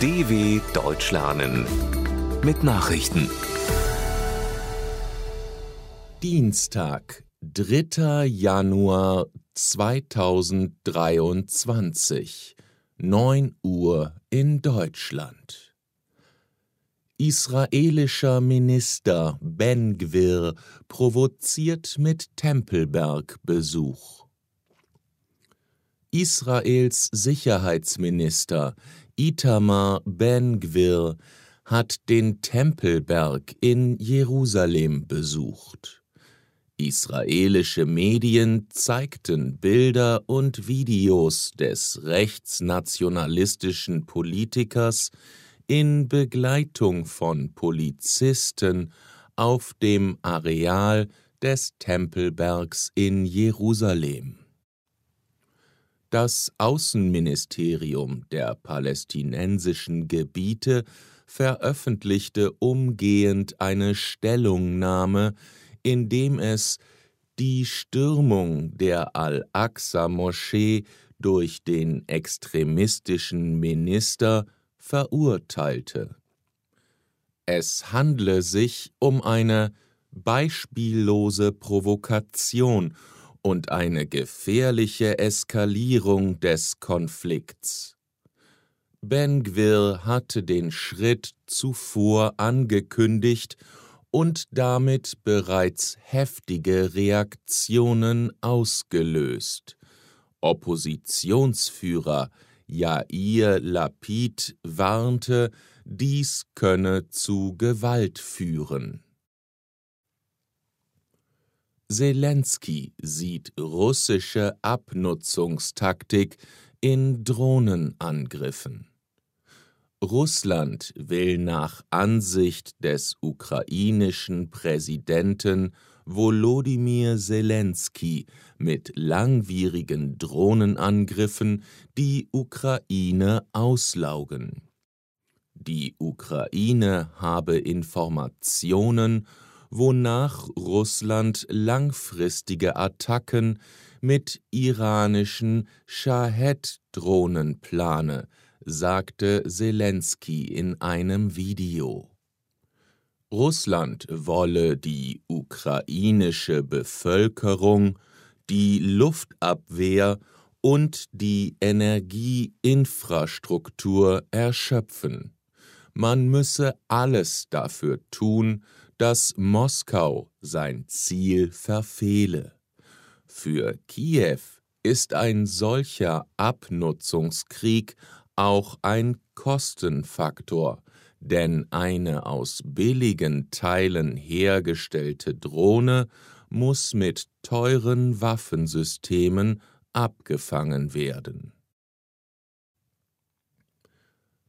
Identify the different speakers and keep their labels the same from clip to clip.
Speaker 1: DW Deutsch lernen mit Nachrichten.
Speaker 2: Dienstag, 3. Januar 2023, 9 Uhr in Deutschland. Israelischer Minister Ben Gvir provoziert mit Tempelberg-Besuch. Israels Sicherheitsminister Itamar Ben-Gvir hat den Tempelberg in Jerusalem besucht. Israelische Medien zeigten Bilder und Videos des rechtsnationalistischen Politikers in Begleitung von Polizisten auf dem Areal des Tempelbergs in Jerusalem. Das Außenministerium der palästinensischen Gebiete veröffentlichte umgehend eine Stellungnahme, in dem es die Stürmung der Al-Aqsa-Moschee durch den extremistischen Minister verurteilte. Es handle sich um eine beispiellose Provokation und eine gefährliche Eskalierung des Konflikts. Ben-Gvir hatte den Schritt zuvor angekündigt und damit bereits heftige Reaktionen ausgelöst. Oppositionsführer Yair Lapid warnte, dies könne zu Gewalt führen. Zelensky sieht russische Abnutzungstaktik in Drohnenangriffen. Russland will nach Ansicht des ukrainischen Präsidenten Volodymyr Zelensky mit langwierigen Drohnenangriffen die Ukraine auslaugen. Die Ukraine habe Informationen wonach Russland langfristige Attacken mit iranischen Shahed-Drohnen plane, sagte Zelensky in einem Video. Russland wolle die ukrainische Bevölkerung, die Luftabwehr und die Energieinfrastruktur erschöpfen. Man müsse alles dafür tun, dass Moskau sein Ziel verfehle. Für Kiew ist ein solcher Abnutzungskrieg auch ein Kostenfaktor, denn eine aus billigen Teilen hergestellte Drohne muss mit teuren Waffensystemen abgefangen werden.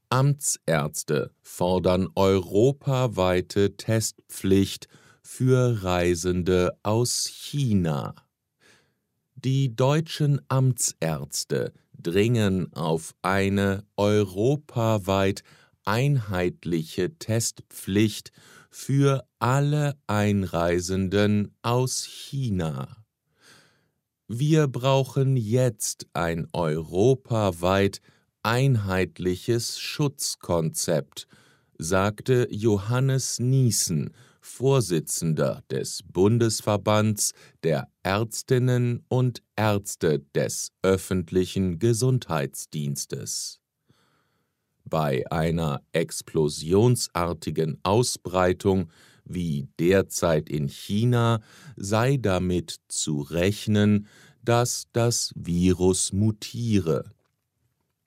Speaker 2: Amtsärzte fordern europaweite Testpflicht für Reisende aus China. Die deutschen Amtsärzte dringen auf eine europaweit einheitliche Testpflicht für alle Einreisenden aus China. Wir brauchen jetzt ein europaweit einheitliches Schutzkonzept, sagte Johannes Niesen, Vorsitzender des Bundesverbands der Ärztinnen und Ärzte des öffentlichen Gesundheitsdienstes. Bei einer explosionsartigen Ausbreitung wie derzeit in China sei damit zu rechnen, dass das Virus mutiere.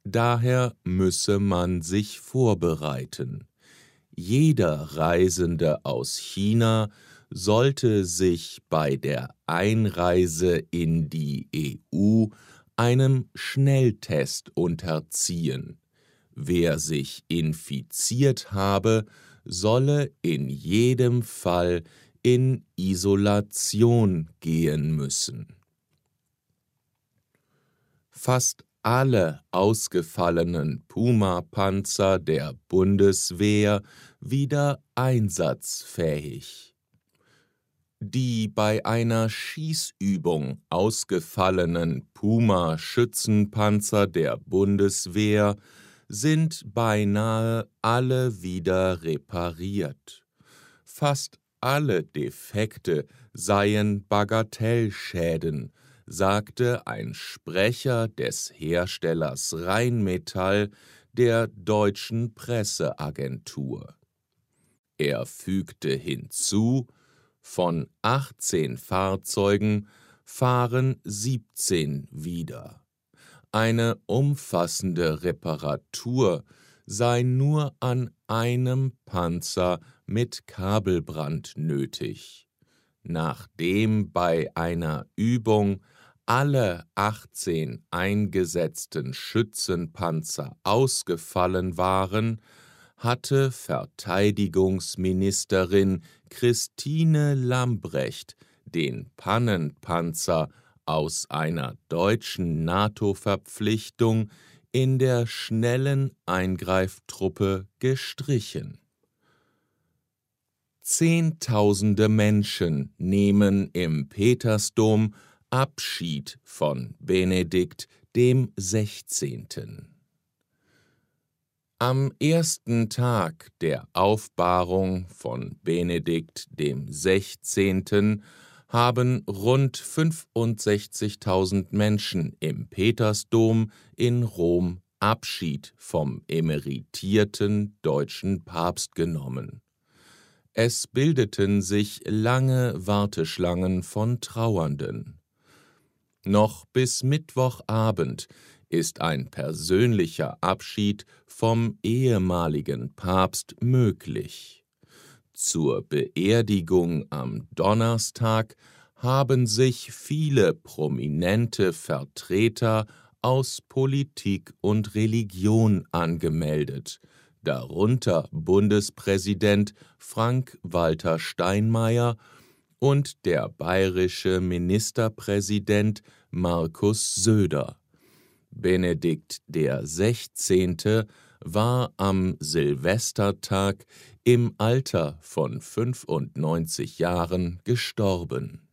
Speaker 2: Daher müsse man sich vorbereiten. Jeder Reisende aus China sollte sich bei der Einreise in die EU einem Schnelltest unterziehen. Wer sich infiziert habe, solle in jedem Fall in Isolation gehen müssen. Fast alle ausgefallenen Puma-Panzer der Bundeswehr wieder einsatzfähig. Die bei einer Schießübung ausgefallenen Puma-Schützenpanzer der Bundeswehr sind beinahe alle wieder repariert. Fast alle Defekte seien Bagatellschäden, sagte ein Sprecher des Herstellers Rheinmetall der deutschen Presseagentur. Er fügte hinzu, von 18 Fahrzeugen fahren 17 wieder. Eine umfassende Reparatur sei nur an einem Panzer mit Kabelbrand nötig. Nachdem bei einer Übung alle 18 eingesetzten Schützenpanzer ausgefallen waren, hatte Verteidigungsministerin Christine Lambrecht den Pannenpanzer aus einer deutschen NATO-Verpflichtung in der schnellen Eingreiftruppe gestrichen. Zehntausende Menschen nehmen im Petersdom Abschied von Benedikt dem 16. Am ersten Tag der Aufbahrung von Benedikt dem 16 haben rund 65.000 Menschen im Petersdom in Rom Abschied vom emeritierten deutschen Papst genommen. Es bildeten sich lange Warteschlangen von Trauernden. Noch bis Mittwochabend ist ein persönlicher Abschied vom ehemaligen Papst möglich. Zur Beerdigung am Donnerstag haben sich viele prominente Vertreter aus Politik und Religion angemeldet, darunter Bundespräsident Frank-Walter Steinmeier und der bayerische Ministerpräsident Markus Söder. Benedikt der 16. war am Silvestertag im Alter von 95 Jahren gestorben.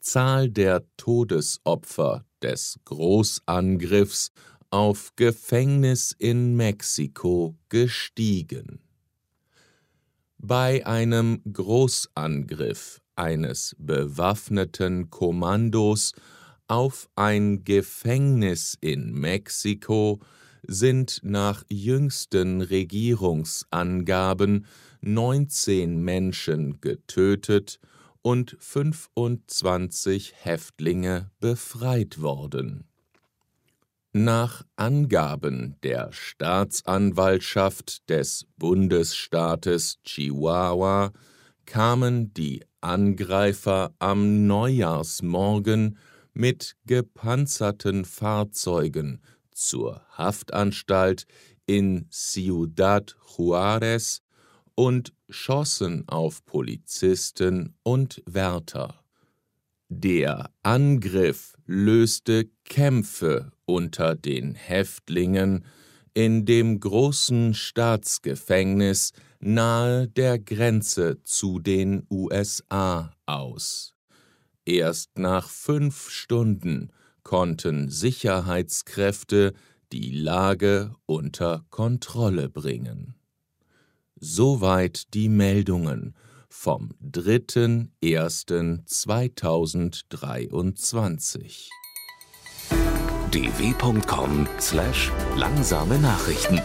Speaker 2: Zahl der Todesopfer des Großangriffs auf Gefängnis in Mexiko gestiegen. Bei einem Großangriff eines bewaffneten Kommandos auf ein Gefängnis in Mexiko sind nach jüngsten Regierungsangaben 19 Menschen getötet und 25 Häftlinge befreit worden. Nach Angaben der Staatsanwaltschaft des Bundesstaates Chihuahua kamen die Angreifer am Neujahrsmorgen mit gepanzerten Fahrzeugen zur Haftanstalt in Ciudad Juárez und schossen auf Polizisten und Wärter. Der Angriff löste Kämpfe unter den Häftlingen in dem großen Staatsgefängnis nahe der Grenze zu den USA aus. Erst nach fünf Stunden konnten Sicherheitskräfte die Lage unter Kontrolle bringen. Soweit die Meldungen vom 3.1.2023.
Speaker 1: dw.com/langsame Nachrichten